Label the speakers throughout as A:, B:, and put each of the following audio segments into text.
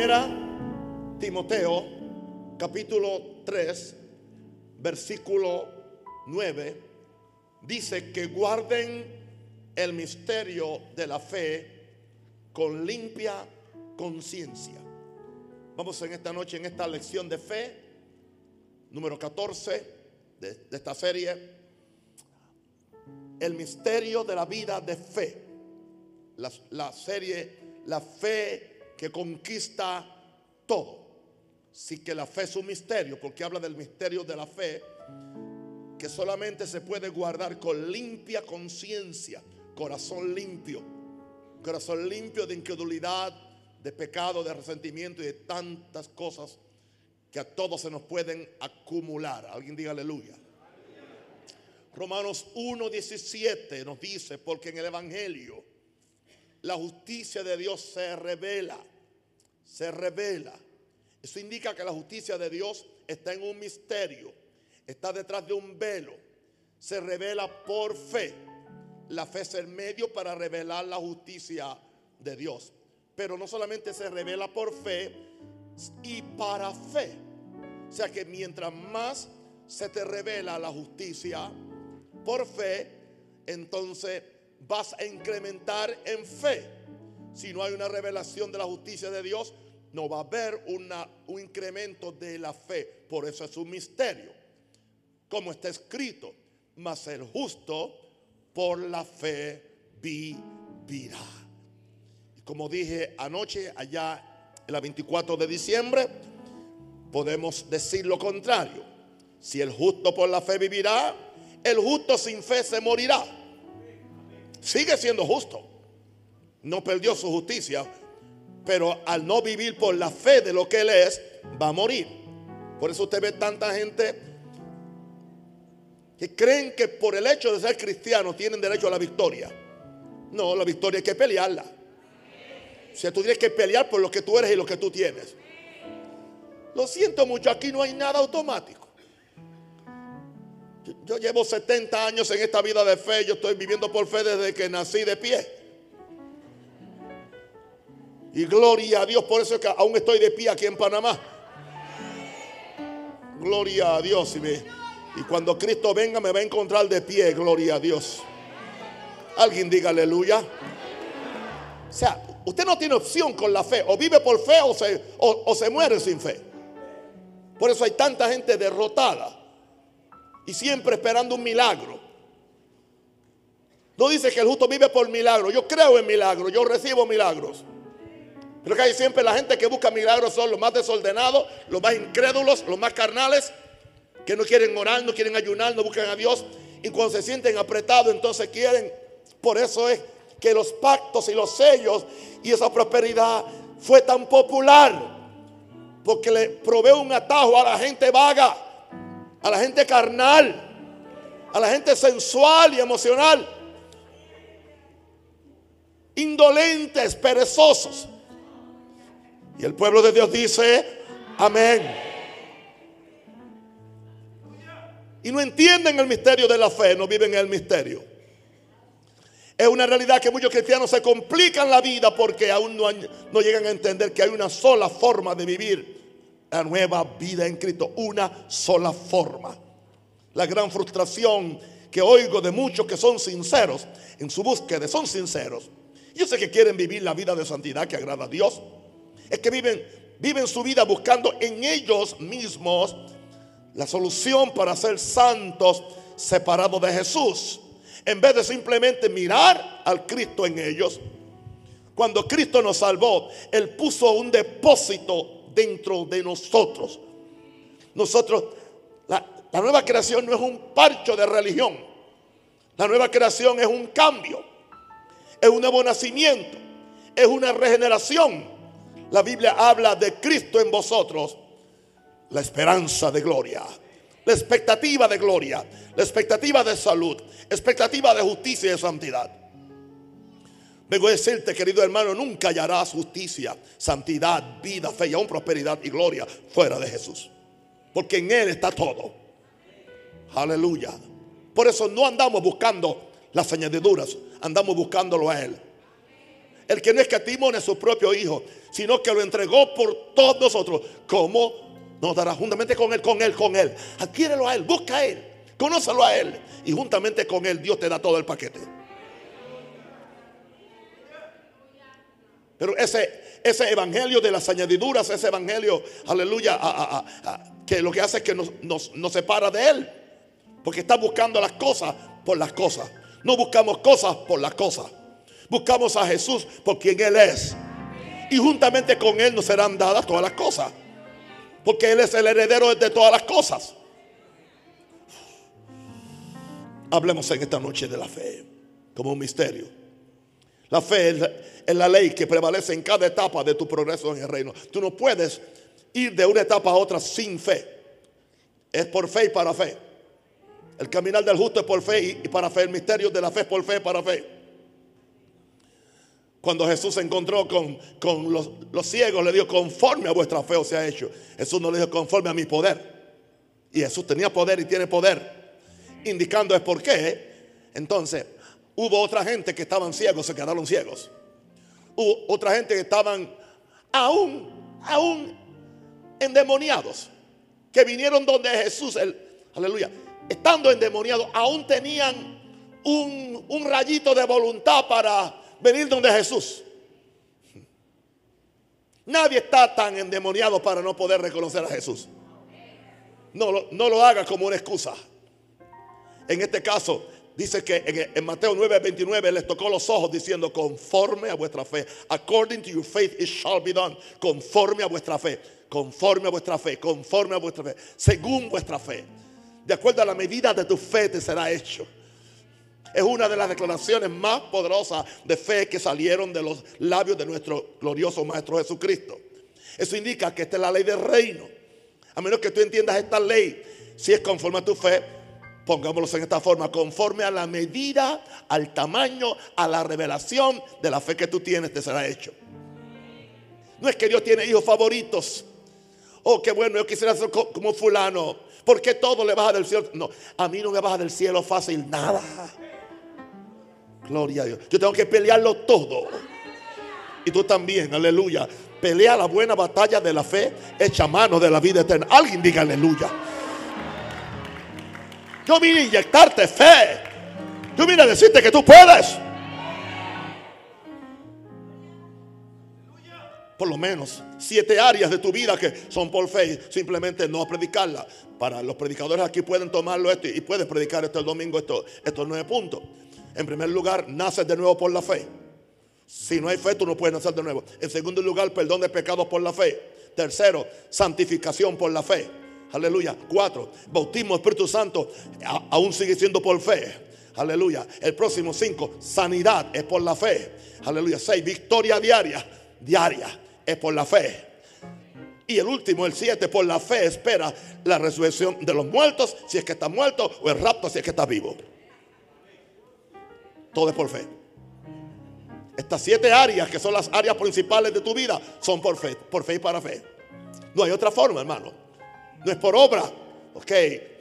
A: Primera Timoteo, capítulo 3, versículo 9, dice que guarden el misterio de la fe con limpia conciencia. Vamos en esta noche, en esta lección de fe, número 14 de, de esta serie, el misterio de la vida de fe. La, la serie, la fe que conquista todo. Sí que la fe es un misterio, porque habla del misterio de la fe, que solamente se puede guardar con limpia conciencia, corazón limpio, corazón limpio de incredulidad, de pecado, de resentimiento y de tantas cosas que a todos se nos pueden acumular. Alguien diga aleluya. Romanos 1.17 nos dice, porque en el Evangelio la justicia de Dios se revela, se revela. Eso indica que la justicia de Dios está en un misterio, está detrás de un velo, se revela por fe. La fe es el medio para revelar la justicia de Dios. Pero no solamente se revela por fe y para fe. O sea que mientras más se te revela la justicia por fe, entonces vas a incrementar en fe. Si no hay una revelación de la justicia de Dios, no va a haber un incremento de la fe. Por eso es un misterio. Como está escrito, mas el justo por la fe vivirá. Como dije anoche, allá en la 24 de diciembre, podemos decir lo contrario. Si el justo por la fe vivirá, el justo sin fe se morirá. Sigue siendo justo. No perdió su justicia, pero al no vivir por la fe de lo que él es, va a morir. Por eso usted ve tanta gente que creen que por el hecho de ser cristiano tienen derecho a la victoria. No, la victoria hay que pelearla. O sea, tú tienes que pelear por lo que tú eres y lo que tú tienes. Lo siento mucho, aquí no hay nada automático. Yo llevo 70 años en esta vida de fe. Yo estoy viviendo por fe desde que nací de pie. Y gloria a Dios, por eso es que aún estoy de pie aquí en Panamá. Gloria a Dios. Y, me, y cuando Cristo venga me va a encontrar de pie. Gloria a Dios. Alguien diga aleluya. O sea, usted no tiene opción con la fe. O vive por fe o se, o, se muere sin fe. Por eso hay tanta gente derrotada y siempre esperando un milagro. No dice que el justo vive por milagro. Yo creo en milagros, yo recibo milagros. Pero que hay siempre la gente que busca milagros son los más desordenados, los más incrédulos, los más carnales, que no quieren orar, no quieren ayunar, no buscan a Dios. Y cuando se sienten apretados, entonces quieren. Por eso es que los pactos y los sellos y esa prosperidad fue tan popular. Porque le provee un atajo a la gente vaga a la gente carnal, a la gente sensual y emocional, indolentes, perezosos. Y el pueblo de Dios dice, amén. Y no entienden el misterio de la fe, no viven el misterio. Es una realidad que muchos cristianos se complican la vida porque aún no, no llegan a entender que hay una sola forma de vivir la nueva vida en Cristo, una sola forma. La gran frustración que oigo de muchos que son sinceros en su búsqueda, son sinceros. Yo sé que quieren vivir la vida de santidad que agrada a Dios. Es que viven, viven su vida buscando en ellos mismos la solución para ser santos separados de Jesús. En vez de simplemente mirar al Cristo en ellos. Cuando Cristo nos salvó, Él puso un depósito dentro de nosotros. Nosotros, la, la, nueva creación no es un parcho de religión. La nueva creación es un cambio, es un nuevo nacimiento, es una regeneración. La Biblia habla de Cristo en vosotros, la esperanza de gloria, la expectativa de gloria, la expectativa de salud, expectativa de justicia y de santidad. Vengo a decirte, querido hermano, nunca hallarás justicia, santidad, vida, fe y aún prosperidad y gloria fuera de Jesús. Porque en Él está todo. Aleluya. Por eso no andamos buscando las añadiduras, andamos buscándolo a Él. El que no escatimó en su propio Hijo, sino que lo entregó por todos nosotros, ¿cómo nos dará juntamente con Él, con Él, con Él? Adquiérelo a Él, busca a Él, conócelo a Él. Y juntamente con Él Dios te da todo el paquete. Pero ese, ese evangelio de las añadiduras, ese evangelio, aleluya, que lo que hace es que nos, nos separa de Él. Porque está buscando las cosas por las cosas. No buscamos cosas por las cosas. Buscamos a Jesús por quien Él es. Y juntamente con Él nos serán dadas todas las cosas. Porque Él es el heredero de todas las cosas. Hablemos en esta noche de la fe como un misterio. La fe es la, ley que prevalece en cada etapa de tu progreso en el reino. Tú no puedes ir de una etapa a otra sin fe. Es por fe y para fe. El caminar del justo es por fe y para fe. El misterio de la fe es por fe y para fe. Cuando Jesús se encontró con, los, los, ciegos, le dijo, conforme a vuestra fe os ha hecho. Jesús no le dijo, conforme a mi poder. Y Jesús tenía poder y tiene poder. Indicando es por qué. Entonces, Hubo otra gente que estaban ciegos, se quedaron ciegos. Hubo otra gente que estaban aún, aún endemoniados. Que vinieron donde Jesús, el, aleluya, estando endemoniados, aún tenían un, un rayito de voluntad para venir donde Jesús. Nadie está tan endemoniado para no poder reconocer a Jesús. No, lo haga como una excusa. En este caso, Dice que en, Mateo 9, 29 les tocó los ojos diciendo, conforme a vuestra fe, according to your faith it shall be done, conforme a vuestra fe, conforme a vuestra fe, conforme a vuestra fe, según vuestra fe. De acuerdo a la medida de tu fe te será hecho. Es una de las declaraciones más poderosas de fe que salieron de los labios de nuestro glorioso Maestro Jesucristo. Eso indica que esta es la ley del reino. A menos que tú entiendas esta ley, si es conforme a tu fe, pongámoslo en esta forma, conforme a la medida, al tamaño, a la revelación de la fe que tú tienes, te será hecho. No es que Dios tiene hijos favoritos. Oh, qué bueno, yo quisiera ser como fulano. Porque todo le baja del cielo. No, a mí no me baja del cielo fácil nada. Gloria a Dios. Yo tengo que pelearlo todo. Y tú también, aleluya. Pelea la buena batalla de la fe hecha mano de la vida eterna. Alguien diga aleluya. Yo vine a inyectarte fe. Yo vine a decirte que tú puedes. Por lo menos siete áreas de tu vida que son por fe. Simplemente no predicarla. Para los predicadores aquí pueden tomarlo esto y puedes predicar esto el domingo, esto, estos nueve puntos. En primer lugar, naces de nuevo por la fe. Si no hay fe, tú no puedes nacer de nuevo. En segundo lugar, perdón de pecados por la fe. Tercero, santificación por la fe. Aleluya. Cuatro, bautismo Espíritu Santo aún sigue siendo por fe. Aleluya. El próximo cinco, sanidad es por la fe. Aleluya. Seis, victoria diaria. Diaria es por la fe. Y el último, el siete, por la fe espera la resurrección de los muertos, si es que está muerto, o el rapto, si es que está vivo. Todo es por fe. Estas siete áreas, que son las áreas principales de tu vida, son por fe, por fe y para fe. No hay otra forma, hermano. No es por obra, ok.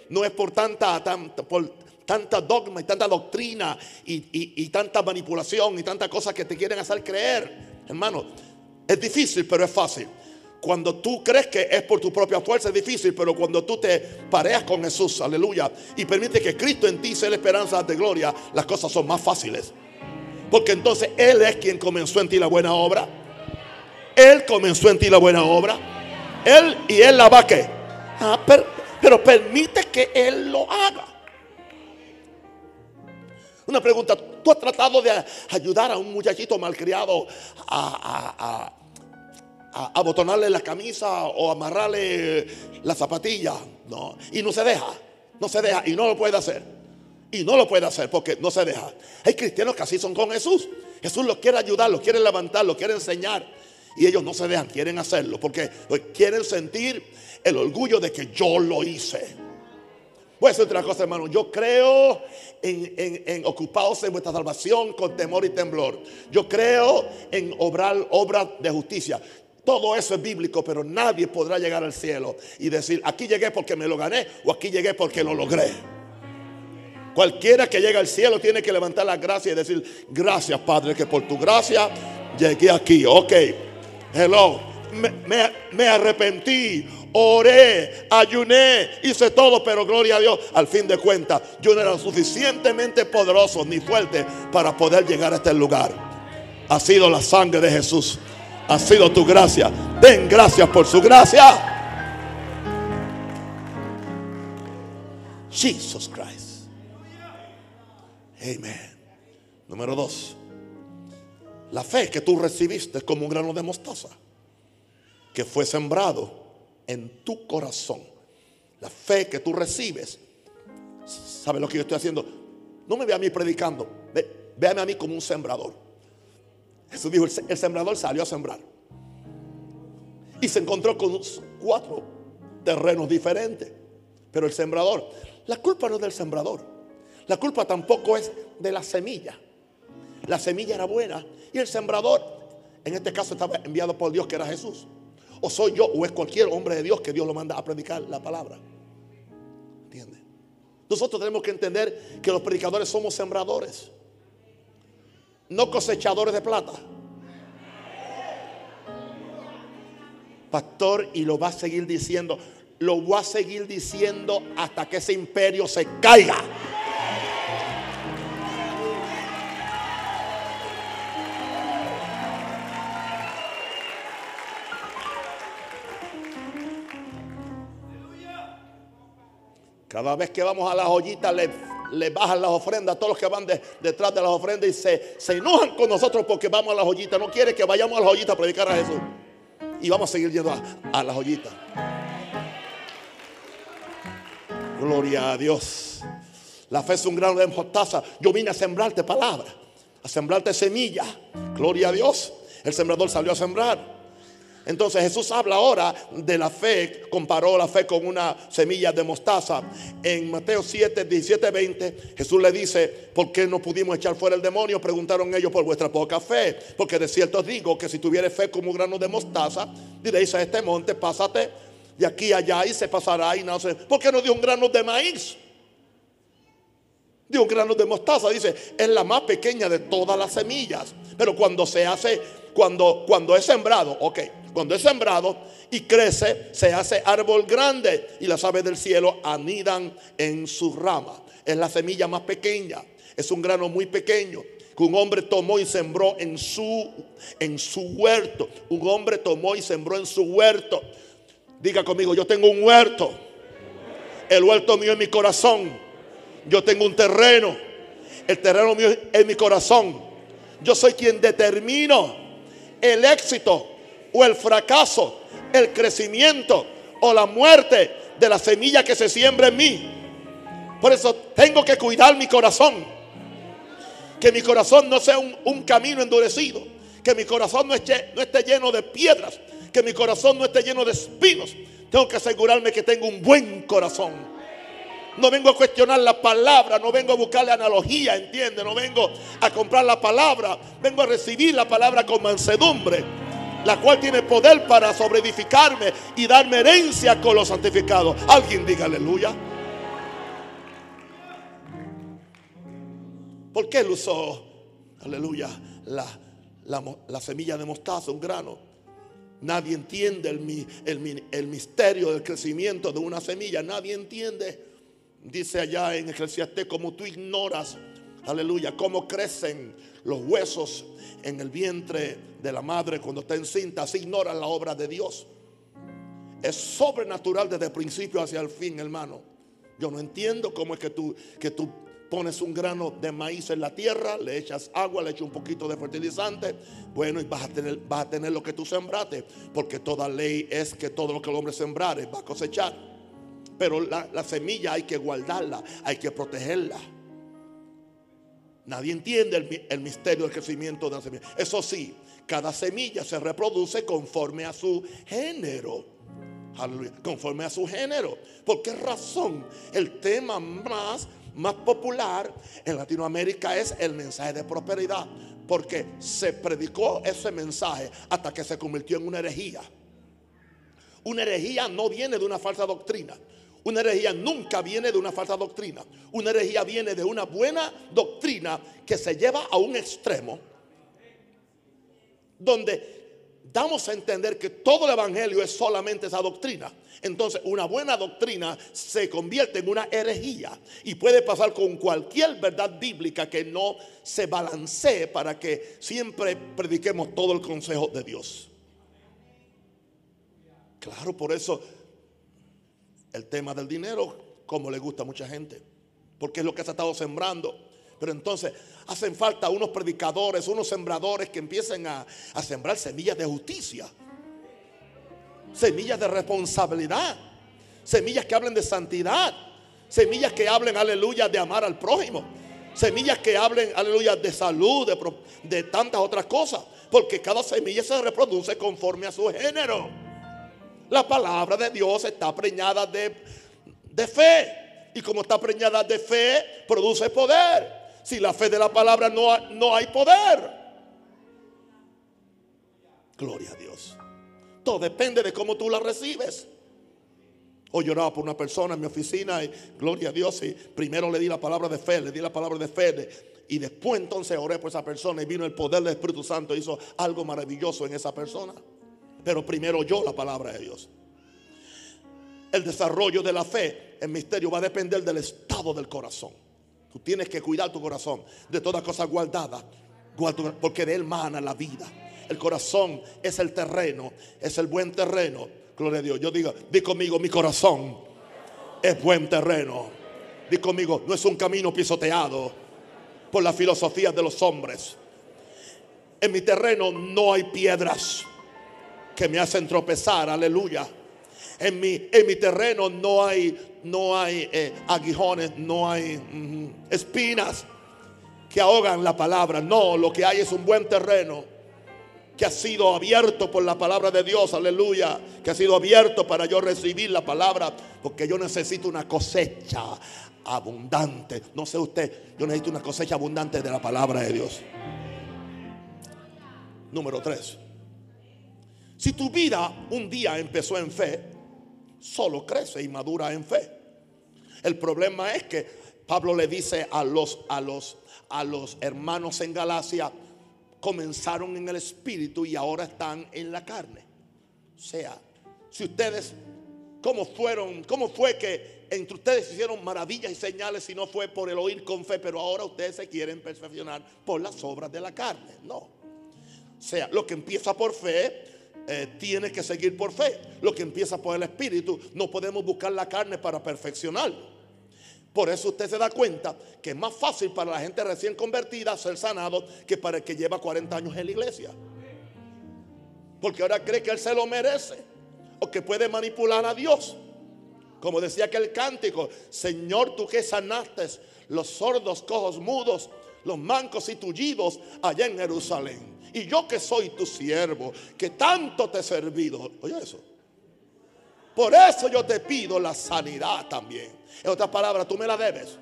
A: No es por tanta, tanta, por tanta dogma y tanta doctrina y, tanta manipulación y tanta cosa que te quieren hacer creer. Hermano, es difícil, pero es fácil. Cuando tú crees que es por tu propia fuerza es difícil, pero cuando tú te pareas con Jesús, aleluya, y permite que Cristo en ti sea la esperanza de gloria, las cosas son más fáciles. Porque entonces Él es quien comenzó en ti la buena obra. Él comenzó en ti la buena obra. Él y Él la va a que Ah, pero, permite que Él lo haga. Una pregunta, ¿tú has tratado de ayudar a un muchachito malcriado a, a, abotonarle la camisa o amarrarle la zapatilla? No, y no se deja, no se deja y no lo puede hacer. Y no lo puede hacer porque no se deja. Hay cristianos que así son con Jesús. Jesús los quiere ayudar, los quiere levantar, los quiere enseñar. Y ellos no se dejan, quieren hacerlo porque quieren sentir el orgullo de que yo lo hice. Voy a otra cosa, hermano. Yo creo en, en, ocupados en vuestra salvación con temor y temblor. Yo creo en obrar obras de justicia. Todo eso es bíblico, pero nadie podrá llegar al cielo y decir, aquí llegué porque me lo gané o aquí llegué porque lo logré. Cualquiera que llegue al cielo tiene que levantar la gracia y decir, gracias Padre, que por tu gracia llegué aquí. Ok, hello. Me, me- arrepentí, oré, ayuné, hice todo, pero gloria a Dios, al fin de cuentas, yo no era suficientemente poderoso ni fuerte para poder llegar a este lugar. Ha sido la sangre de Jesús, ha sido tu gracia. Den gracias por su gracia. Jesus Christ. Amen. Número dos. La fe que tú recibiste es como un grano de mostaza que fue sembrado en tu corazón. La fe que tú recibes. ¿Sabe lo que yo estoy haciendo? No me ve a mí predicando. Ve- véame a mí como un sembrador. Jesús dijo, el se- el sembrador salió a sembrar. Y se encontró con cuatro terrenos diferentes. Pero el sembrador, la culpa no es del sembrador. La culpa tampoco es de la semilla. La semilla era buena. Y el sembrador, en este caso, estaba enviado por Dios, que era Jesús. O soy yo, o es cualquier hombre de Dios que Dios lo manda a predicar la palabra. ¿Entiendes? Nosotros tenemos que entender que los predicadores somos sembradores, no cosechadores de plata. Pastor, y lo va a seguir diciendo, lo voy a seguir diciendo hasta que ese imperio se caiga. Cada vez que vamos a las ollitas le, le bajan las ofrendas a todos los que van de- detrás de las ofrendas y se, se enojan con nosotros porque vamos a las ollitas. No quiere que vayamos a las ollitas a predicar a Jesús. Y vamos a seguir yendo a, las ollitas. Gloria a Dios. La fe es un grano de mostaza. Yo vine a sembrarte palabra, a sembrarte semilla. Gloria a Dios. El sembrador salió a sembrar. Entonces Jesús habla ahora de la fe, comparó la fe con una semilla de mostaza. En Mateo 7, 17, 20, Jesús le dice, ¿por qué no pudimos echar fuera el demonio? Preguntaron ellos por vuestra poca fe. Porque de cierto os digo que si tuviere fe como un grano de mostaza, diréis a este monte, pásate de aquí allá y se pasará y no sé. ¿Por qué no dio un grano de maíz? Dio un grano de mostaza, dice, es la más pequeña de todas las semillas. Pero cuando se hace, cuando, cuando es sembrado, ok, cuando es sembrado y crece, se hace árbol grande y las aves del cielo anidan en sus ramas. Es la semilla más pequeña, es un grano muy pequeño que un hombre tomó y sembró en su, en su huerto. Un hombre tomó y sembró en su huerto. Diga conmigo, yo tengo un huerto. El huerto mío es mi corazón. Yo tengo un terreno. El terreno mío es mi corazón. Yo soy quien determino el éxito o el fracaso, el crecimiento o la muerte de la semilla que se siembra en mí. Por eso tengo que cuidar mi corazón. Que mi corazón no sea un, un camino endurecido. Que mi corazón no esté, no esté lleno de piedras. Que mi corazón no esté lleno de espinos. Tengo que asegurarme que tengo un buen corazón. No vengo a cuestionar la palabra, no vengo a buscarle analogía, entiende, no vengo a comprar la palabra, vengo a recibir la palabra con mansedumbre, la cual tiene poder para sobreedificarme y darme herencia con los santificados. Alguien diga aleluya. ¿Por qué él usó, aleluya, la, la semilla de mostaza, un grano? Nadie entiende el, el misterio del crecimiento de una semilla, nadie entiende. Dice allá en Eclesiastés, como tú ignoras, aleluya, cómo crecen los huesos en el vientre de la madre cuando está encinta, así ignoras la obra de Dios. Es sobrenatural desde el principio hacia el fin, hermano. Yo no entiendo cómo es que tú, que tú pones un grano de maíz en la tierra, le echas agua, le echas un poquito de fertilizante, bueno, y vas a tener, vas a tener lo que tú sembraste, porque toda ley es que todo lo que el hombre sembrare va a cosechar. Pero la, la semilla hay que guardarla, hay que protegerla. Nadie entiende el, mi- el misterio del crecimiento de la semilla. Eso sí, cada semilla se reproduce conforme a su género. Conforme a su género. ¿Por qué razón? El tema más, más popular en Latinoamérica es el mensaje de prosperidad. Porque se predicó ese mensaje hasta que se convirtió en una herejía. Una herejía no viene de una falsa doctrina. Una herejía nunca viene de una falsa doctrina. Una herejía viene de una buena doctrina que se lleva a un extremo donde damos a entender que todo el Evangelio es solamente esa doctrina. Entonces, una buena doctrina se convierte en una herejía y puede pasar con cualquier verdad bíblica que no se balancee para que siempre prediquemos todo el consejo de Dios. Claro, por eso el tema del dinero, como le gusta a mucha gente, porque es lo que se ha estado sembrando. Pero entonces hacen falta unos predicadores, unos sembradores que empiecen a, a sembrar semillas de justicia semillas de responsabilidad, semillas que hablen de santidad, semillas que hablen, aleluya, de amar al prójimo, semillas que hablen, aleluya, de salud, de, tantas otras cosas, porque cada semilla se reproduce conforme a su género. La palabra de Dios está preñada de, de fe. Y como está preñada de fe, produce poder. Si la fe de la palabra no, no hay poder. Gloria a Dios depende de cómo tú la recibes. Hoy lloraba por una persona en mi oficina y gloria a Dios. Y primero le di la palabra de fe, le di la palabra de fe. y después entonces oré por esa persona y vino el poder del Espíritu Santo. Hizo algo maravilloso en esa persona. Pero primero yo la palabra de Dios. El desarrollo de la fe, el misterio va a depender del estado del corazón. Tú tienes que cuidar tu corazón de todas cosas guardadas. Porque de él mana la vida. El corazón es el terreno, es el buen terreno. Gloria a Dios. Yo digo, di conmigo, mi corazón es buen terreno. Di conmigo, no es un camino pisoteado por la filosofía de los hombres. En mi terreno no hay piedras que me hacen tropezar, aleluya. En mi, en mi terreno no hay, no hay eh, aguijones, no hay espinas que ahogan la palabra. No, lo que hay es un buen terreno que ha sido abierto por la palabra de Dios, aleluya, que ha sido abierto para yo recibir la palabra, porque yo necesito una cosecha abundante. No sé usted, yo necesito una cosecha abundante de la palabra de Dios. Número tres. Si tu vida un día empezó en fe, solo crece y madura en fe. El problema es que Pablo le dice a los, a los, a los hermanos en Galacia, comenzaron en el espíritu y ahora están en la carne. O sea, si ustedes, ¿cómo fueron? ¿Cómo fue que entre ustedes hicieron maravillas y señales si no fue por el oír con fe, pero ahora ustedes se quieren perfeccionar por las obras de la carne? No. O sea, lo que empieza por fe eh, tiene que seguir por fe. Lo que empieza por el espíritu, no podemos buscar la carne para perfeccionarlo. Por eso usted se da cuenta que es más fácil para la gente recién convertida ser sanado que para el que lleva 40 años en la iglesia. Porque ahora cree que él se lo merece o que puede manipular a Dios. Como decía aquel cántico, Señor, tú que sanaste los sordos, cojos, mudos, los mancos y tullidos allá en Jerusalén. Y yo que soy tu siervo, que tanto te he servido. Oye eso. Por eso yo te pido la sanidad también. En otras palabras, tú me la debes.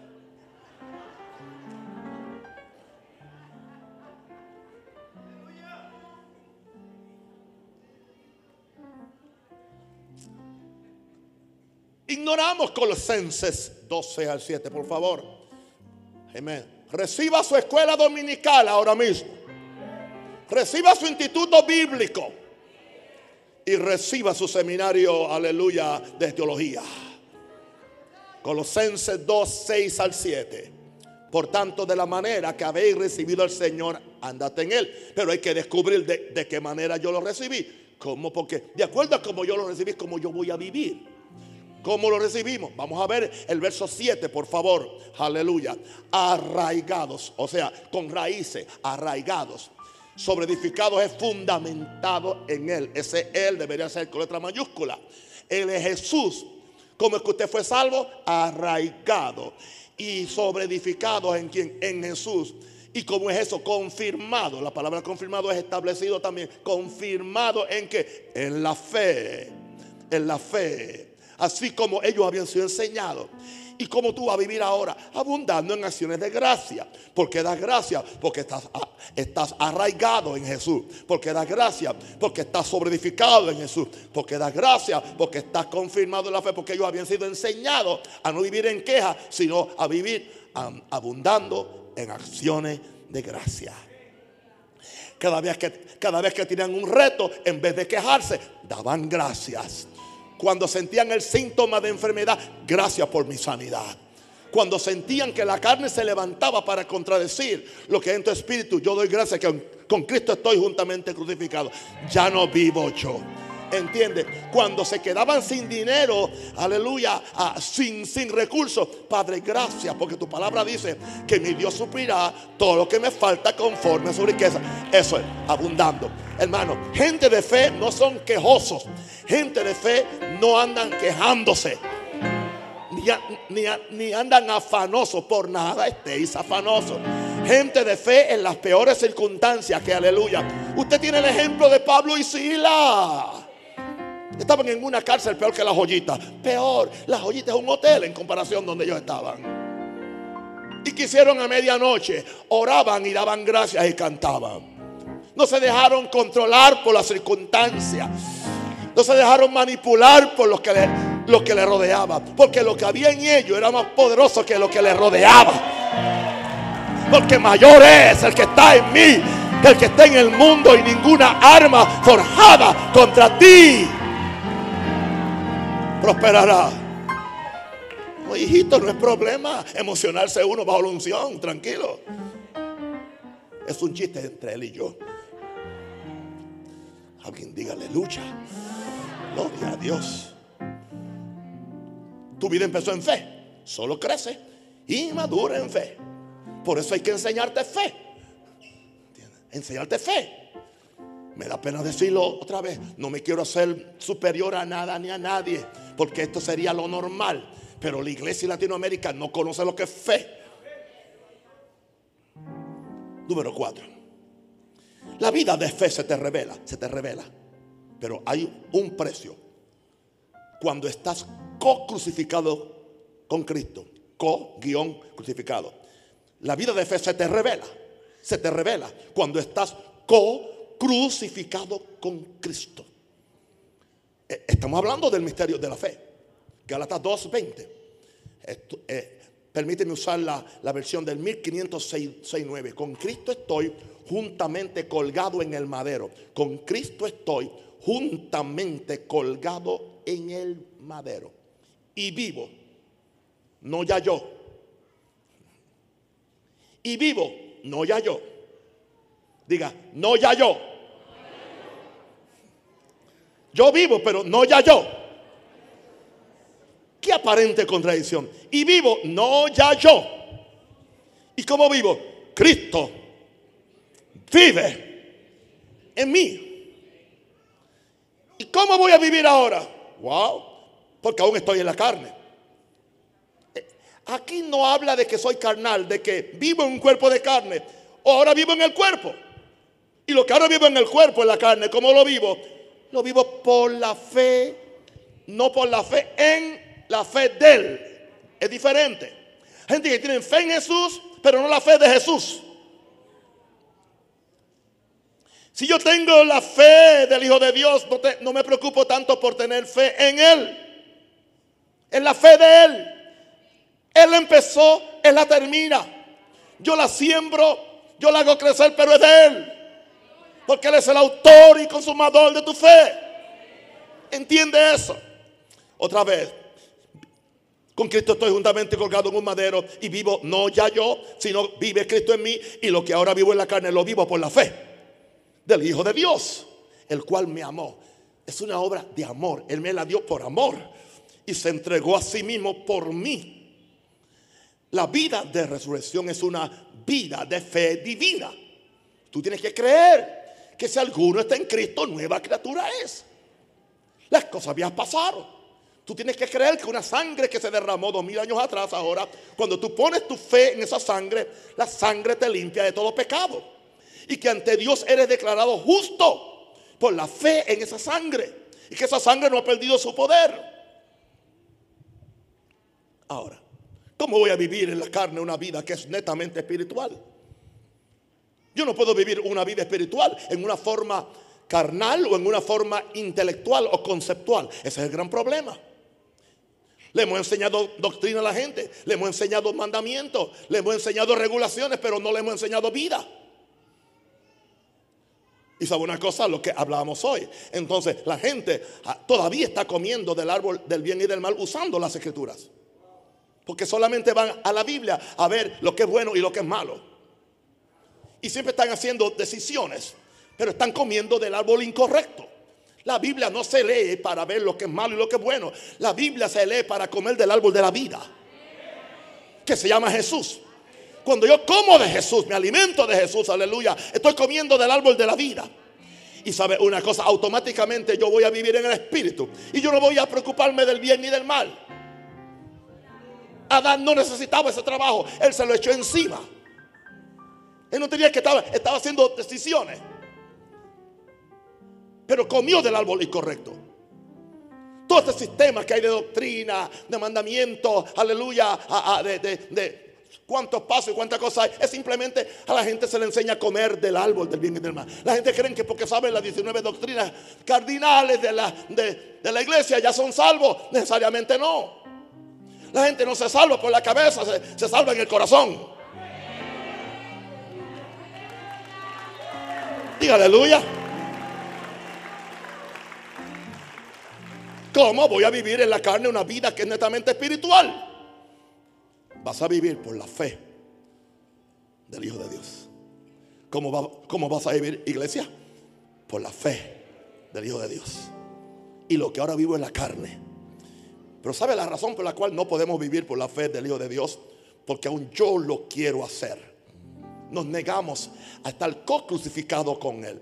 A: Ignoramos Colosenses 12 al 7, por favor. Amén. Reciba su escuela dominical ahora mismo. Reciba su instituto bíblico y reciba su seminario, aleluya, de teología. Colosenses 2, 6 al 7. Por tanto, de la manera que habéis recibido al Señor, andate en Él. Pero hay que descubrir de, qué manera yo lo recibí. ¿Cómo? Porque de acuerdo a cómo yo lo recibí, como yo voy a vivir. ¿Cómo lo recibimos? Vamos a ver el verso 7, por favor. Aleluya. Arraigados, o sea, con raíces, arraigados sobre edificados es fundamentado en Él. Ese Él debería ser con letra mayúscula. Él es Jesús. ¿Cómo es que usted fue salvo? Arraigado. Y sobre edificados en quien? En Jesús. ¿Y cómo es eso? Confirmado. La palabra confirmado es establecido también. Confirmado en que? En la fe. En la fe. Así como ellos habían sido enseñados. ¿Y cómo tú vas a vivir ahora? Abundando en acciones de gracia. Porque das gracia, porque estás, estás arraigado en Jesús. Porque das gracia, porque estás sobreedificado en Jesús. Porque das gracia, porque estás confirmado en la fe. Porque ellos habían sido enseñados a no vivir en queja, sino a vivir abundando en acciones de gracia. Cada vez que, cada vez que tenían un reto, en vez de quejarse, daban gracias. Cuando sentían el síntoma de enfermedad, gracias por mi sanidad. Cuando sentían que la carne se levantaba para contradecir lo que en tu espíritu, yo doy gracias que con Cristo estoy juntamente crucificado. Ya no vivo yo ¿Entiende? Cuando se quedaban sin dinero, aleluya, ah, sin, sin recursos. Padre, gracias, porque tu palabra dice que mi Dios suplirá todo lo que me falta conforme a su riqueza. Eso es, abundando. Hermano, gente de fe no son quejosos. Gente de fe no andan quejándose. Ni, ni, andan afanosos por nada, estéis afanosos. Gente de fe en las peores circunstancias, que aleluya. Usted tiene el ejemplo de Pablo y Sila. Estaban en una cárcel peor que la joyita. Peor, la joyita es un hotel en comparación donde ellos estaban. Y quisieron a medianoche, oraban y daban gracias y cantaban. No se dejaron controlar por las circunstancias. No se dejaron manipular por los que le, lo que le rodeaba. Porque lo que había en ellos era más poderoso que lo que le rodeaba. Porque mayor es el que está en mí que el que está en el mundo y ninguna arma forjada contra ti prosperará. No, hijito, no es problema emocionarse uno bajo la unción, tranquilo. Es un chiste entre él y yo. Alguien diga aleluya. Gloria a Dios. Tu vida empezó en fe. Solo crece y madura en fe. Por eso hay que enseñarte fe. Enseñarte fe. Me da pena decirlo otra vez. No me quiero hacer superior a nada ni a nadie. Porque esto sería lo normal. Pero la iglesia Latinoamérica no conoce lo que es fe. Número cuatro. La vida de fe se te revela. Se te revela. Pero hay un precio. Cuando estás co-crucificado con Cristo. Co-crucificado. La vida de fe se te revela. Se te revela cuando estás co crucificado con Cristo. Eh, estamos hablando del misterio de la fe. Galatas 2.20. Eh, permíteme usar la, la, versión del 1569. Con Cristo estoy juntamente colgado en el madero. Con Cristo estoy juntamente colgado en el madero. Y vivo. No ya yo. Y vivo. No ya yo Diga, no ya yo. Yo vivo, pero no ya yo. Qué aparente contradicción. Y vivo, no ya yo. ¿Y cómo vivo? Cristo vive en mí. ¿Y cómo voy a vivir ahora? Wow, porque aún estoy en la carne. Eh, aquí no habla de que soy carnal, de que vivo en un cuerpo de carne. O ahora vivo en el cuerpo. Y lo que ahora vivo en el cuerpo, en la carne, ¿cómo lo vivo? Lo vivo por la fe, no por la fe en la fe de Él. Es diferente. Gente que tiene fe en Jesús, pero no la fe de Jesús. Si yo tengo la fe del Hijo de Dios, no, no me preocupo tanto por tener fe en Él. En la fe de Él. Él empezó, Él la termina. Yo la siembro, yo la hago crecer, pero es de Él. Porque Él es el autor y consumador de tu fe. ¿Entiende eso? Otra vez. Con Cristo estoy juntamente colgado en un madero y vivo no ya yo, sino vive Cristo en mí y lo que ahora vivo en la carne lo vivo por la fe del Hijo de Dios, el cual me amó. Es una obra de amor. Él me la dio por amor y se entregó a sí mismo por mí. La vida de resurrección es una vida de fe divina. Tú tienes que creer que si alguno está en Cristo, nueva criatura es. Las cosas viejas pasaron. Tú tienes que creer que una sangre que se derramó dos mil años atrás, ahora, cuando tú pones tu fe en esa sangre, la sangre te limpia de todo pecado. Y que ante Dios eres declarado justo por la fe en esa sangre. Y que esa sangre no ha perdido su poder. Ahora, ¿cómo voy a vivir en la carne una vida que es netamente espiritual? Yo no puedo vivir una vida espiritual en una forma carnal o en una forma intelectual o conceptual. Ese es el gran problema. Le hemos enseñado doctrina a la gente, le hemos enseñado mandamientos, le hemos enseñado regulaciones, pero no le hemos enseñado vida. Y sabe una cosa, lo que hablábamos hoy. Entonces, la gente ah, todavía está comiendo del árbol del bien y del mal usando las escrituras. Porque solamente van a la Biblia a ver lo que es bueno y lo que es malo. Y siempre están haciendo decisiones, pero están comiendo del árbol incorrecto. La Biblia no se lee para ver lo que es malo y lo que es bueno. La Biblia se lee para comer del árbol de la vida, que se llama Jesús. Cuando yo como de Jesús, me alimento de Jesús, aleluya, estoy comiendo del árbol de la vida. Y sabe una cosa, automáticamente yo voy a vivir en el Espíritu. Y yo no voy a preocuparme del bien ni del mal. Adán no necesitaba ese trabajo, él se lo echó encima. Él no tenía que estar, estaba haciendo decisiones. Pero comió del árbol incorrecto. Todo este sistema que hay de doctrina, de mandamiento, aleluya, de, de cuántos pasos y cuántas cosas hay. Es simplemente a la gente se le enseña a comer del árbol del bien y del mal. La gente cree que porque saben las 19 doctrinas cardinales de la, de, la iglesia ya son salvos. Necesariamente no. La gente no se salva por la cabeza, se, se salva en el corazón. Diga aleluya. ¿Cómo voy a vivir en la carne una vida que es netamente espiritual? Vas a vivir por la fe del Hijo de Dios. ¿Cómo, ¿Cómo vas a vivir, iglesia? Por la fe del Hijo de Dios. Y lo que ahora vivo en la carne. Pero ¿sabe la razón por la cual no podemos vivir por la fe del Hijo de Dios? Porque aún yo lo quiero hacer. Nos negamos a estar co-crucificado con Él.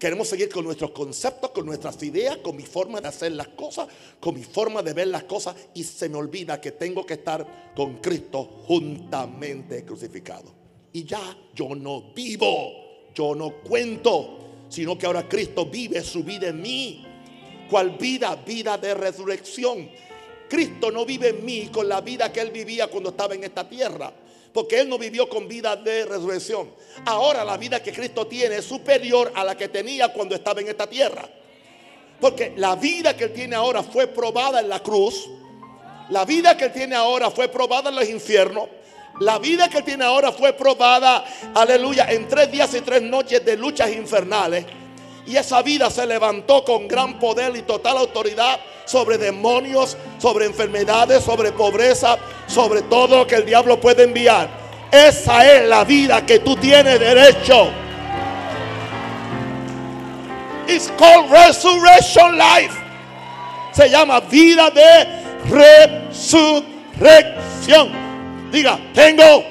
A: Queremos seguir con nuestros conceptos, con nuestras ideas, con mi forma de hacer las cosas, con mi forma de ver las cosas. Y se me olvida que tengo que estar con Cristo juntamente crucificado. Y ya yo no vivo, yo no cuento, sino que ahora Cristo vive su vida en mí. ¿Cuál vida? Vida de resurrección. Cristo no vive en mí con la vida que Él vivía cuando estaba en esta tierra. Porque Él no vivió con vida de resurrección. Ahora la vida que Cristo tiene es superior a la que tenía cuando estaba en esta tierra. Porque la vida que Él tiene ahora fue probada en la cruz. La vida que Él tiene ahora fue probada en los infiernos. La vida que Él tiene ahora fue probada, aleluya, en tres días y tres noches de luchas infernales. Y esa vida se levantó con gran poder y total autoridad sobre demonios, sobre enfermedades, sobre pobreza, sobre todo lo que el diablo puede enviar. Esa es la vida que tú tienes derecho. It's called resurrection life. Se llama vida de resurrección. Diga, tengo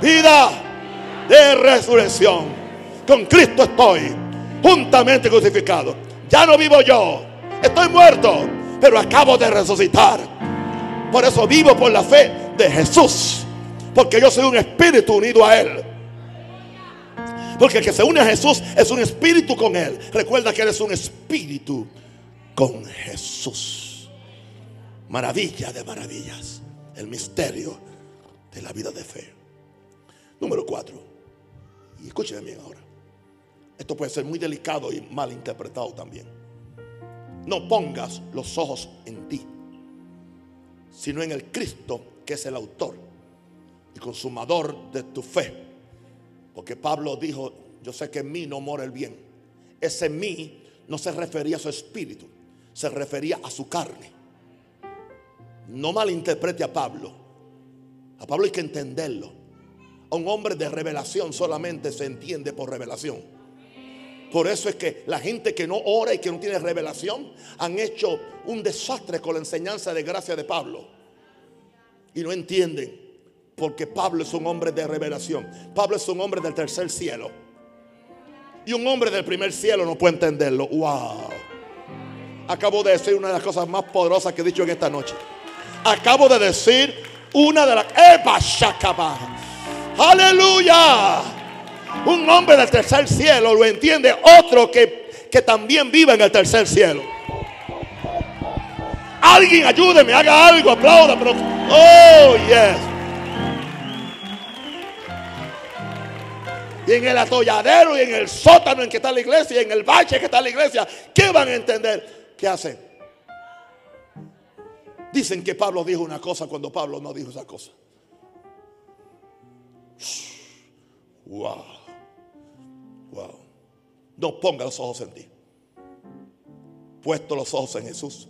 A: vida de resurrección. Con Cristo estoy juntamente crucificado. Ya no vivo yo, estoy muerto, pero acabo de resucitar. Por eso vivo por la fe de Jesús, porque yo soy un espíritu unido a Él. Porque el que se une a Jesús es un espíritu con Él. Recuerda que eres un espíritu con Jesús. Maravilla de maravillas. El misterio de la vida de fe. Número cuatro. Escúcheme bien ahora. Esto puede ser muy delicado y mal interpretado también. No pongas los ojos en ti, sino en el Cristo que es el autor y consumador de tu fe. Porque Pablo dijo, yo sé que en mí no mora el bien. Ese mí no se refería a su espíritu, se refería a su carne. No malinterprete a Pablo. A Pablo hay que entenderlo. A un hombre de revelación solamente se entiende por revelación. Por eso es que la gente que no ora y que no tiene revelación han hecho un desastre con la enseñanza de gracia de Pablo. Y no entienden. Porque Pablo es un hombre de revelación. Pablo es un hombre del tercer cielo. Y un hombre del primer cielo no puede entenderlo. Wow. Acabo de decir una de las cosas más poderosas que he dicho en esta noche. Acabo de decir una de las... Aleluya. Un hombre del tercer cielo lo entiende otro que, que también vive en el tercer cielo. Alguien ayúdeme, haga algo, aplauda, pero oh yes. Y en el atolladero y en el sótano en que está la iglesia y en el bache que está la iglesia, ¿qué van a entender? ¿Qué hacen? Dicen que Pablo dijo una cosa cuando Pablo no dijo esa cosa. Wow. No ponga los ojos en ti. Puesto los ojos en Jesús.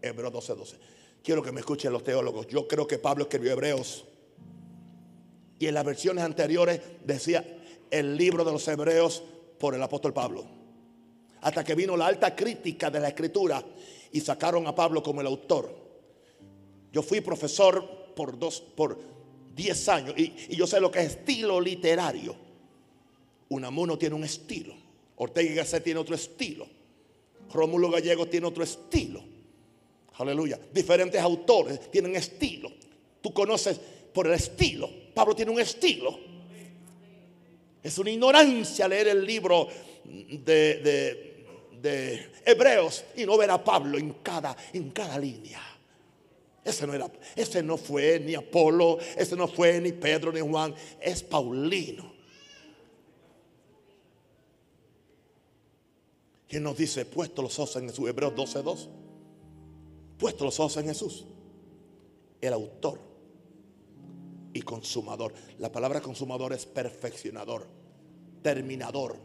A: Hebreos 12, 12. Quiero que me escuchen los teólogos. Yo creo que Pablo escribió Hebreos. Y en las versiones anteriores decía el libro de los Hebreos por el apóstol Pablo. Hasta que vino la alta crítica de la escritura y sacaron a Pablo como el autor. Yo fui profesor por dos, por 10 años y yo sé lo que es estilo literario. Unamuno tiene un estilo. Ortega y Gasset tiene otro estilo. Rómulo Gallego tiene otro estilo. Aleluya. Diferentes autores tienen estilo. Tú conoces por el estilo. Pablo tiene un estilo. Es una ignorancia leer el libro de, de, Hebreos y no ver a Pablo en cada, en cada línea. Ese no, era, ese no fue ni Apolo, ese no fue ni Pedro ni Juan, es Paulino. ¿Quién nos dice, puesto los ojos en Jesús, Hebreos 12.2. Puesto los ojos en Jesús, el autor y consumador. La palabra consumador es perfeccionador, terminador,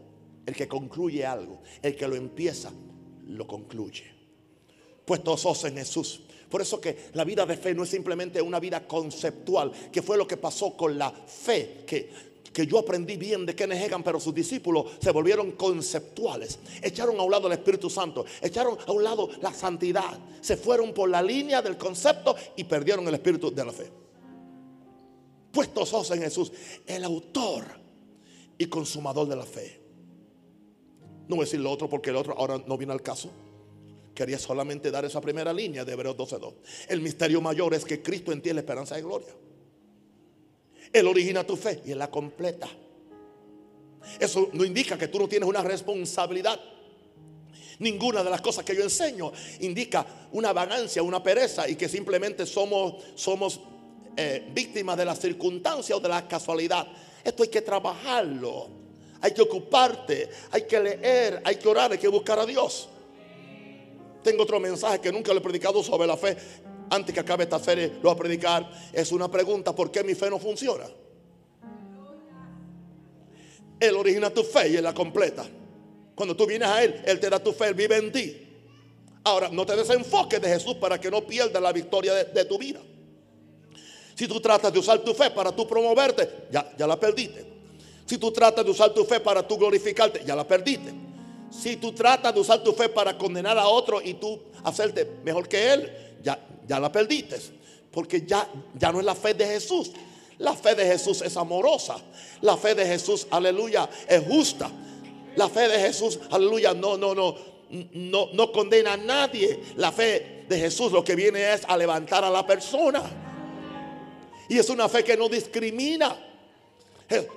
A: el que concluye algo, el que lo empieza, lo concluye. Puesto los ojos en Jesús. Por eso que la vida de fe no es simplemente una vida conceptual, que fue lo que pasó con la fe, que que yo aprendí bien de Kenneth Hagin, pero sus discípulos se volvieron conceptuales. Echaron a un lado el Espíritu Santo, echaron a un lado la santidad. Se fueron por la línea del concepto y perdieron el espíritu de la fe. Puestos ojos en Jesús, el autor y consumador de la fe. No voy a decir lo otro porque el otro ahora no viene al caso. Quería solamente dar esa primera línea de Hebreos 12.2. El misterio mayor es que Cristo en ti es la esperanza de gloria. Él origina tu fe y Él la completa. Eso no indica que tú no tienes una responsabilidad. Ninguna de las cosas que yo enseño indica una vagancia, una pereza y que simplemente somos, somos eh, víctimas de las circunstancias o de la casualidad. Esto hay que trabajarlo. Hay que ocuparte, hay que leer, hay que orar, hay que buscar a Dios. Tengo otro mensaje que nunca lo he predicado sobre la fe antes que acabe esta serie, lo voy a predicar. Es una pregunta: ¿por qué mi fe no funciona? Él origina tu fe y Él la completa. Cuando tú vienes a Él, Él te da tu fe, Él vive en ti. Ahora, no te desenfoques de Jesús para que no pierdas la victoria de, tu vida. Si tú tratas de usar tu fe para tú promoverte, ya, ya la perdiste. Si tú tratas de usar tu fe para tú glorificarte, ya la perdiste. Si tú tratas de usar tu fe para condenar a otro y tú hacerte mejor que él, ya, ya la perdiste. Porque ya, ya no es la fe de Jesús. La fe de Jesús es amorosa. La fe de Jesús, aleluya, es justa. La fe de Jesús, aleluya, no, no, no, no, no condena a nadie. La fe de Jesús lo que viene es a levantar a la persona. Y es una fe que no discrimina.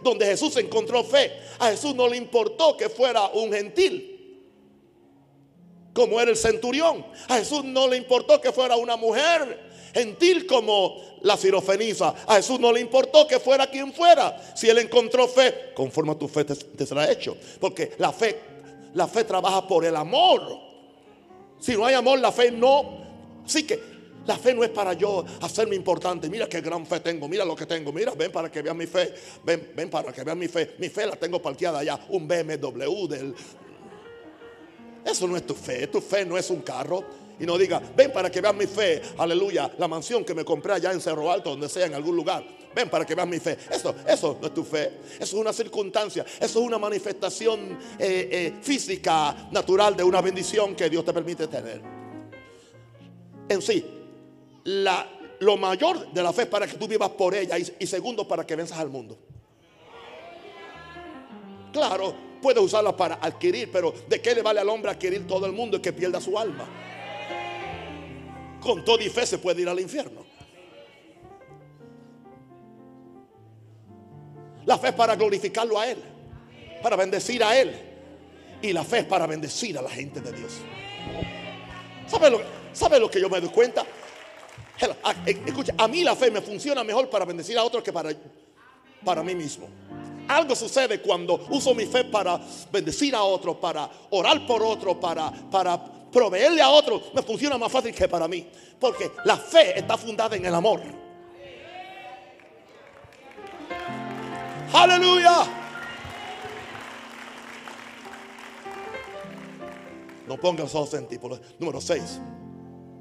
A: Donde Jesús encontró fe, a Jesús no le importó que fuera un gentil como era el centurión. A Jesús no le importó que fuera una mujer gentil como la sirofenisa. A Jesús no le importó que fuera quien fuera. Si él encontró fe, conforme a tu fe te, será hecho. Porque la fe, la fe trabaja por el amor. Si no hay amor, la fe no. Así que la fe no es para yo hacerme importante. Mira qué gran fe tengo. Mira lo que tengo. Mira, ven para que vean mi fe. Ven, ven para que vean mi fe. Mi fe la tengo parqueada allá. Un BMW del, eso no es tu fe. Tu fe no es un carro. Y no diga, ven para que vean mi fe. Aleluya. La mansión que me compré allá en Cerro Alto, donde sea, en algún lugar. Ven para que vean mi fe. Eso, eso no es tu fe. Eso es una circunstancia. Eso es una manifestación eh, eh, física, natural de una bendición que Dios te permite tener. En sí, lo mayor de la fe es para que tú vivas por ella. Y, y segundo, para que venzas al mundo. Claro, puede usarla para adquirir, pero ¿de qué le vale al hombre adquirir todo el mundo y que pierda su alma? Con toda y fe se puede ir al infierno. La fe es para glorificarlo a Él, para bendecir a Él. Y la fe es para bendecir a la gente de Dios. ¿Sabe lo, ¿sabe lo que yo me doy cuenta? Eh, escucha, a mí la fe me funciona mejor para bendecir a otros que para, para mí mismo. Algo sucede cuando uso mi fe para bendecir a otro, para orar por otro, para, para proveerle a otro. Me funciona más fácil que para mí. Porque la fe está fundada en el amor. Aleluya. No ponga los ojos. Número 6.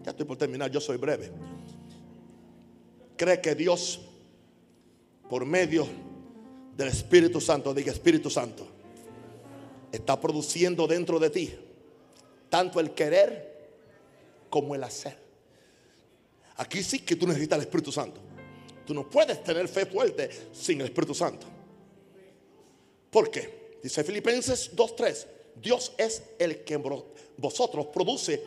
A: Ya estoy por terminar, yo soy breve. Cree que Dios, por medio del Espíritu Santo, diga Espíritu Santo, está produciendo dentro de ti tanto el querer como el hacer. Aquí sí que tú necesitas el Espíritu Santo. Tú no puedes tener fe fuerte sin el Espíritu Santo. ¿Por qué? Dice Filipenses 2.3. Dios es el que vosotros produce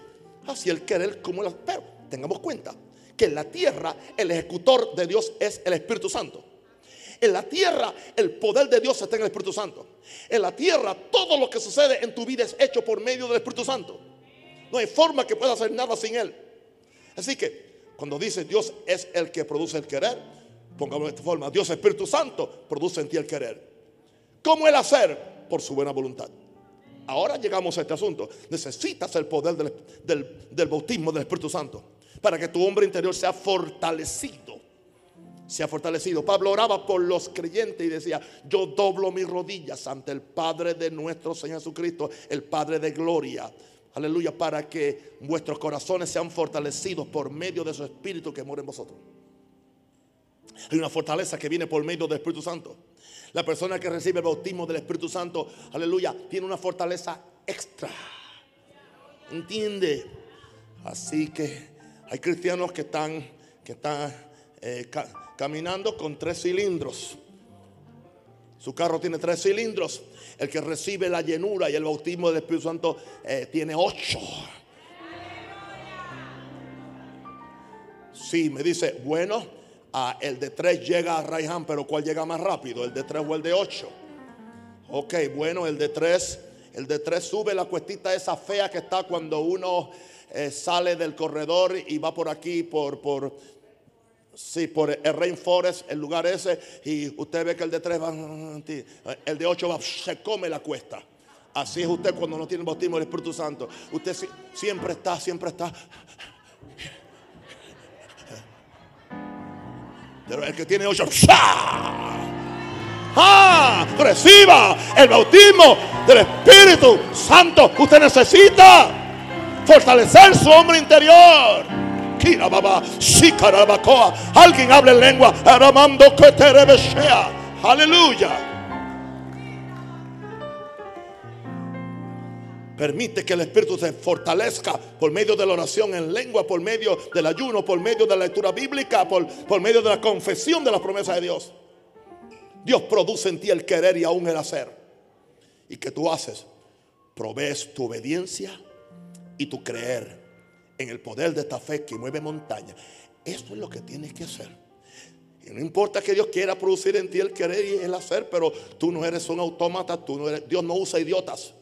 A: así el querer como el Pero tengamos cuenta que en la tierra el ejecutor de Dios es el Espíritu Santo. En la tierra el poder de Dios está en el Espíritu Santo. En la tierra todo lo que sucede en tu vida es hecho por medio del Espíritu Santo. No hay forma que pueda hacer nada sin Él. Así que cuando dice Dios es el que produce el querer, pongamos de esta forma, Dios Espíritu Santo produce en ti el querer. ¿Cómo el hacer? Por su buena voluntad. Ahora llegamos a este asunto. Necesitas el poder del, del, bautismo del Espíritu Santo para que tu hombre interior sea fortalecido. Sea fortalecido. Pablo oraba por los creyentes y decía, yo doblo mis rodillas ante el Padre de nuestro Señor Jesucristo, el Padre de gloria. Aleluya, para que vuestros corazones sean fortalecidos por medio de su Espíritu que mora en vosotros. Hay una fortaleza que viene por medio del Espíritu Santo. La persona que recibe el bautismo del Espíritu Santo, aleluya, tiene una fortaleza extra. ¿Entiende? Así que hay cristianos que están, que están eh, caminando con tres cilindros. Su carro tiene tres cilindros. El que recibe la llenura y el bautismo del Espíritu Santo eh, tiene ocho. Sí, me dice, bueno, el de 3 llega a Raihan, pero ¿cuál llega más rápido? ¿El de 3 o el de 8? Ok, bueno, el de 3, el de 3 sube la cuestita esa fea que está cuando uno eh, sale del corredor y va por aquí, por, por, sí, por el Rainforest, el lugar ese, y usted ve que el de 3 va, el de 8 va, se come la cuesta. Así es usted cuando no tiene bautismo del Espíritu Santo. Usted siempre está, siempre está Pero el que tiene ocho, ¡Ah! Reciba el bautismo del Espíritu Santo. Usted necesita fortalecer su hombre interior. Alguien habla en lengua. Aleluya. Permite que el Espíritu se fortalezca por medio de la oración en lengua, por medio del ayuno, por medio de la lectura bíblica, por, por medio de la confesión de las promesas de Dios. Dios produce en ti el querer y aún el hacer. ¿Y que tú haces? Provees tu obediencia y tu creer en el poder de esta fe que mueve montaña. Esto es lo que tienes que hacer. Y no importa que Dios quiera producir en ti el querer y el hacer, pero tú no eres un autómata, Dios no usa idiotas.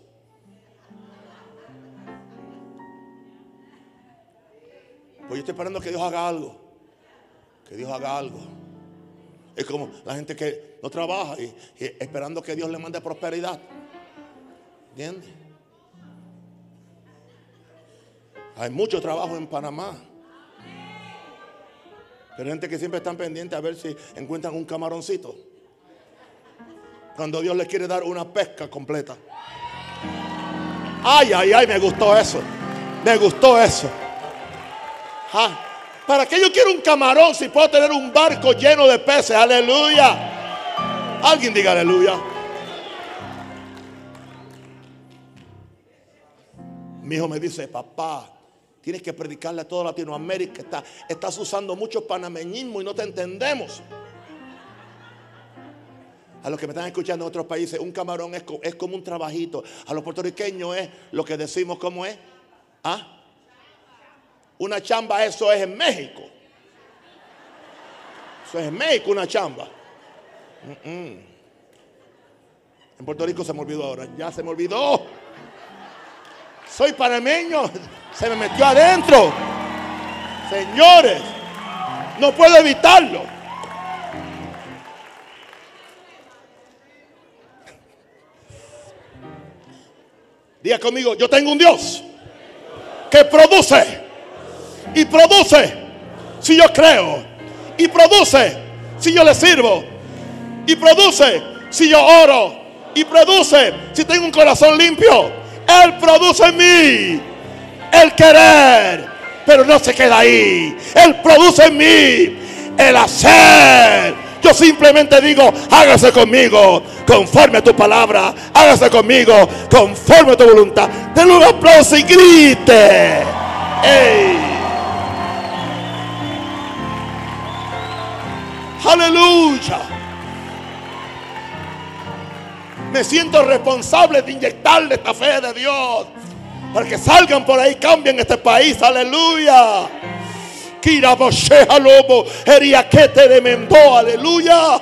A: Pues yo estoy esperando que Dios haga algo. Que Dios haga algo. Es como la gente que no trabaja y, esperando que Dios le mande prosperidad. ¿Entiendes? Hay mucho trabajo en Panamá. Pero gente que siempre están pendientes a ver si encuentran un camaroncito. Cuando Dios les quiere dar una pesca completa. Ay, ay, ay, me gustó eso. Me gustó eso. ¿Para qué yo quiero un camarón si puedo tener un barco lleno de peces? Aleluya. Alguien diga aleluya. Mi hijo me dice, papá, tienes que predicarle a toda Latinoamérica. Está, estás usando mucho panameñismo y no te entendemos. A los que me están escuchando en otros países, un camarón es, como un trabajito. A los puertorriqueños es lo que decimos como es. ¿Ah? Una chamba, eso es en México. Eso es en México una chamba. En Puerto Rico se me olvidó ahora. Ya se me olvidó. Soy panameño. Se me metió adentro. Señores, no puedo evitarlo. Diga conmigo, yo tengo un Dios que produce y produce si yo creo. Y produce si yo le sirvo. Y produce si yo oro. Y produce si tengo un corazón limpio. Él produce en mí el querer, pero no se queda ahí. Él produce en mí el hacer. Yo simplemente digo, hágase conmigo conforme a tu palabra. Hágase conmigo conforme a tu voluntad. Denle un aplauso y grite. Aleluya. Me siento responsable de inyectarle esta fe de Dios. Para que salgan por ahí, cambien este país. Aleluya. Kira Lobo, Eriaquete de. Aleluya.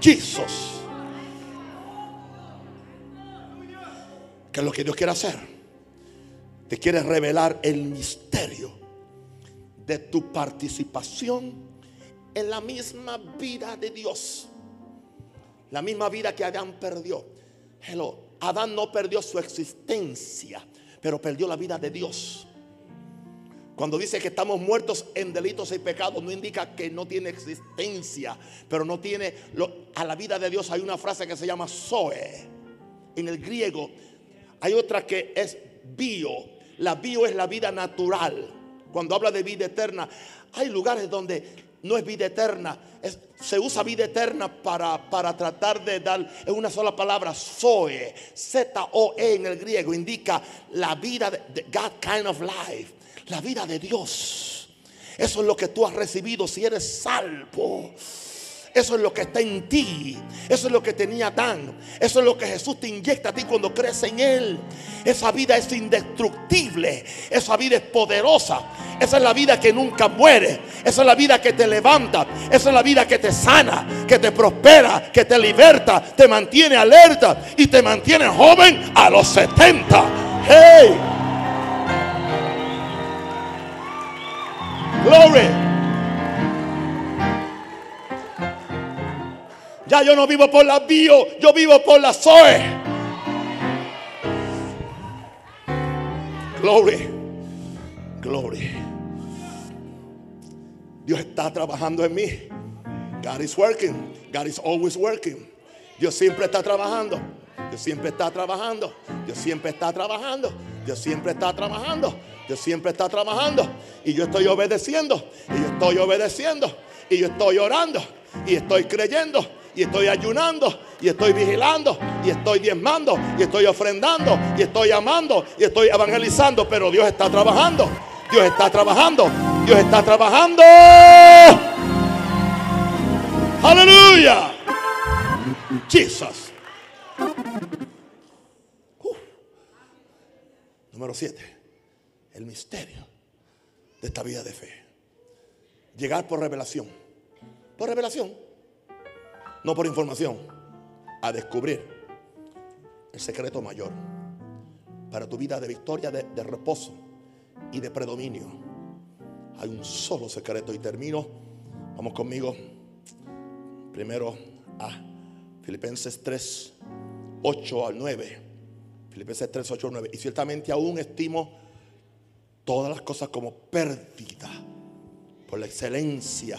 A: Jesús. ¿Qué es lo que Dios quiere hacer? Te quiere revelar el misterio de tu participación en la misma vida de Dios. La misma vida que Adán perdió. Adán no perdió su existencia, pero perdió la vida de Dios. Cuando dice que estamos muertos en delitos y pecados, no indica que no tiene existencia, pero no tiene a la vida de Dios hay una frase que se llama zoe. En el griego hay otra que es bio. La bio es la vida natural. Cuando habla de vida eterna, hay lugares donde no es vida eterna. se usa vida eterna para, para tratar de dar, es una sola palabra, Zoe, Z-O-E en el griego, indica la vida de God kind of life, la vida de Dios. Eso es lo que tú has recibido si eres salvo. Eso es lo que está en ti. Eso es lo que tenía Adán. Eso es lo que Jesús te inyecta a ti cuando crees en Él. Esa vida es indestructible. Esa vida es poderosa. Esa es la vida que nunca muere. Esa es la vida que te levanta. Esa es la vida que te sana, que te prospera, que te liberta, te mantiene alerta y te mantiene joven a los 70. Hey. Glory. Ya yo no vivo por la bio, yo vivo por la Zoe. Glory. Glory. Dios está trabajando en mí. God is working. God is always working. Dios siempre está trabajando. Dios siempre está trabajando. Dios siempre está trabajando. Dios siempre está trabajando. Dios siempre está trabajando. Y yo estoy obedeciendo. Y yo estoy obedeciendo. Y yo estoy orando. Y estoy creyendo y estoy ayunando, y estoy vigilando, y estoy diezmando, y estoy ofrendando, y estoy amando, y estoy evangelizando, pero Dios está trabajando, Dios está trabajando, Dios está trabajando. Aleluya. Jesus. Número 7. El misterio de esta vida de fe. Llegar por revelación. Por revelación no por información, a descubrir el secreto mayor para tu vida de victoria, de, reposo y de predominio. Hay un solo secreto y termino. Vamos conmigo primero a Filipenses 3, 8 al 9. Filipenses 3, 8 al 9. Y ciertamente aún estimo todas las cosas como pérdida por la excelencia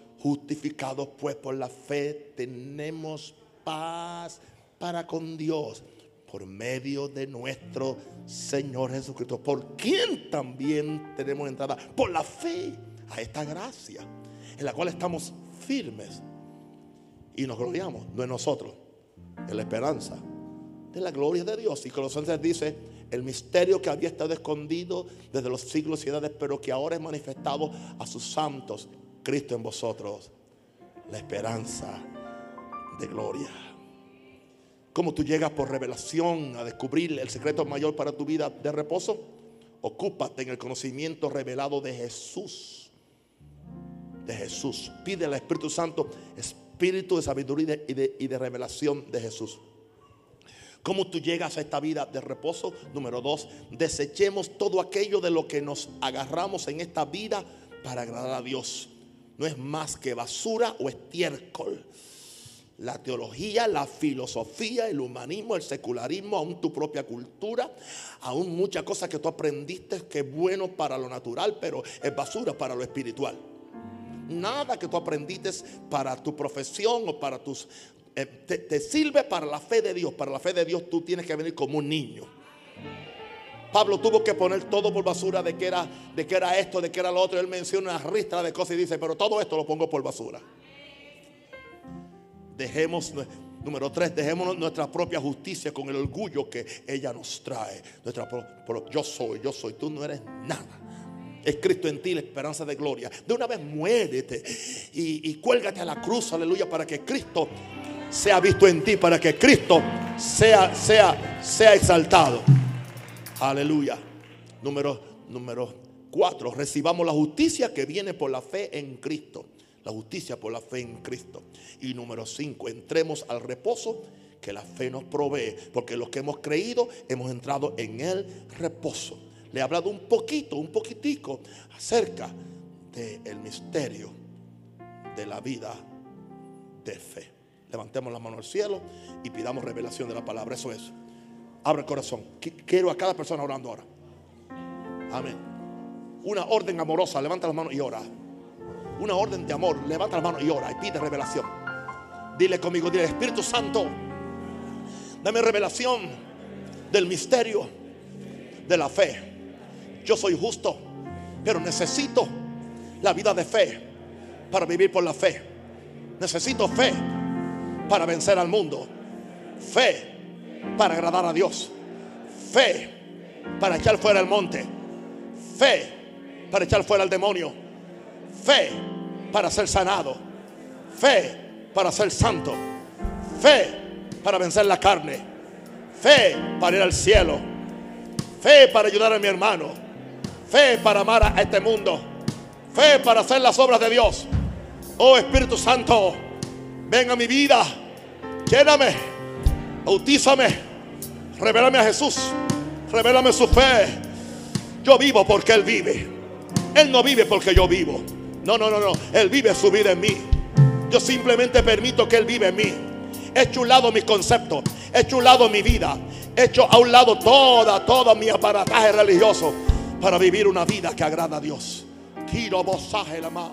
A: Justificados pues por la fe. Tenemos paz para con Dios por medio de nuestro Señor Jesucristo, por quien también tenemos entrada por la fe a esta gracia en la cual estamos firmes y nos gloriamos, no en nosotros, en la esperanza de la gloria de Dios. Y Colosenses dice, el misterio que había estado escondido desde los siglos y edades, pero que ahora es manifestado a sus santos Cristo en vosotros, la esperanza de gloria. Como tú llegas por revelación a descubrir el secreto mayor para tu vida de reposo? Ocúpate en el conocimiento revelado de Jesús. De Jesús. Pide al Espíritu Santo espíritu de sabiduría y de, y de revelación de Jesús. ¿Cómo tú llegas a esta vida de reposo? Número dos, desechemos todo aquello de lo que nos agarramos en esta vida para agradar a Dios. No es más que basura o estiércol. La teología, la filosofía, el humanismo, el secularismo, aún tu propia cultura, aún muchas cosas que tú aprendiste que es bueno para lo natural, pero es basura para lo espiritual. Nada que tú aprendiste para tu profesión o para tus eh, te, sirve para la fe de Dios. Para la fe de Dios tú tienes que venir como un niño. Pablo tuvo que poner todo por basura de que era, de que era esto, de que era lo otro. Él menciona una ristra de cosas y dice, pero todo esto lo pongo por basura. Dejemos, número tres, dejemos nuestra propia justicia con el orgullo que ella nos trae. Nuestra, yo soy, yo soy, tú no eres nada. Es Cristo en ti la esperanza de gloria. De una vez muérete y, y cuélgate a la cruz, aleluya, para que Cristo sea visto en ti, para que Cristo sea, sea, sea exaltado. Aleluya. Número, número cuatro, recibamos la justicia que viene por la fe en Cristo. La justicia por la fe en Cristo. Y número cinco, entremos al reposo que la fe nos provee. Porque los que hemos creído hemos entrado en el reposo. Le he hablado un poquito, un poquitico acerca del misterio de la vida de fe. Levantemos la mano al cielo y pidamos revelación de la palabra. Eso es. Abre el corazón. Quiero a cada persona orando ahora. Amén. Una orden amorosa. Levanta las manos y ora. Una orden de amor. Levanta las manos y ora. Y pide revelación. Dile conmigo, dile Espíritu Santo. Dame revelación del misterio de la fe. Yo soy justo, pero necesito la vida de fe para vivir por la fe. Necesito fe para vencer al mundo. Fe para agradar a Dios. Fe para echar fuera el monte. Fe para echar fuera el demonio. Fe para ser sanado. Fe para ser santo. Fe para vencer la carne. Fe para ir al cielo. Fe para ayudar a mi hermano. Fe para amar a este mundo. Fe para hacer las obras de Dios. Oh Espíritu Santo, ven a mi vida lléname, bautízame, revélame a Jesús, revélame su fe. Yo vivo porque Él vive. Él no vive porque yo vivo. No, no, no, no. Él vive su vida en mí. Yo simplemente permito que Él vive en mí. He hecho un lado mis conceptos. He hecho un lado mi vida. He hecho a un lado toda, toda mi aparataje religioso para vivir una vida que agrada a Dios. Quiero la más.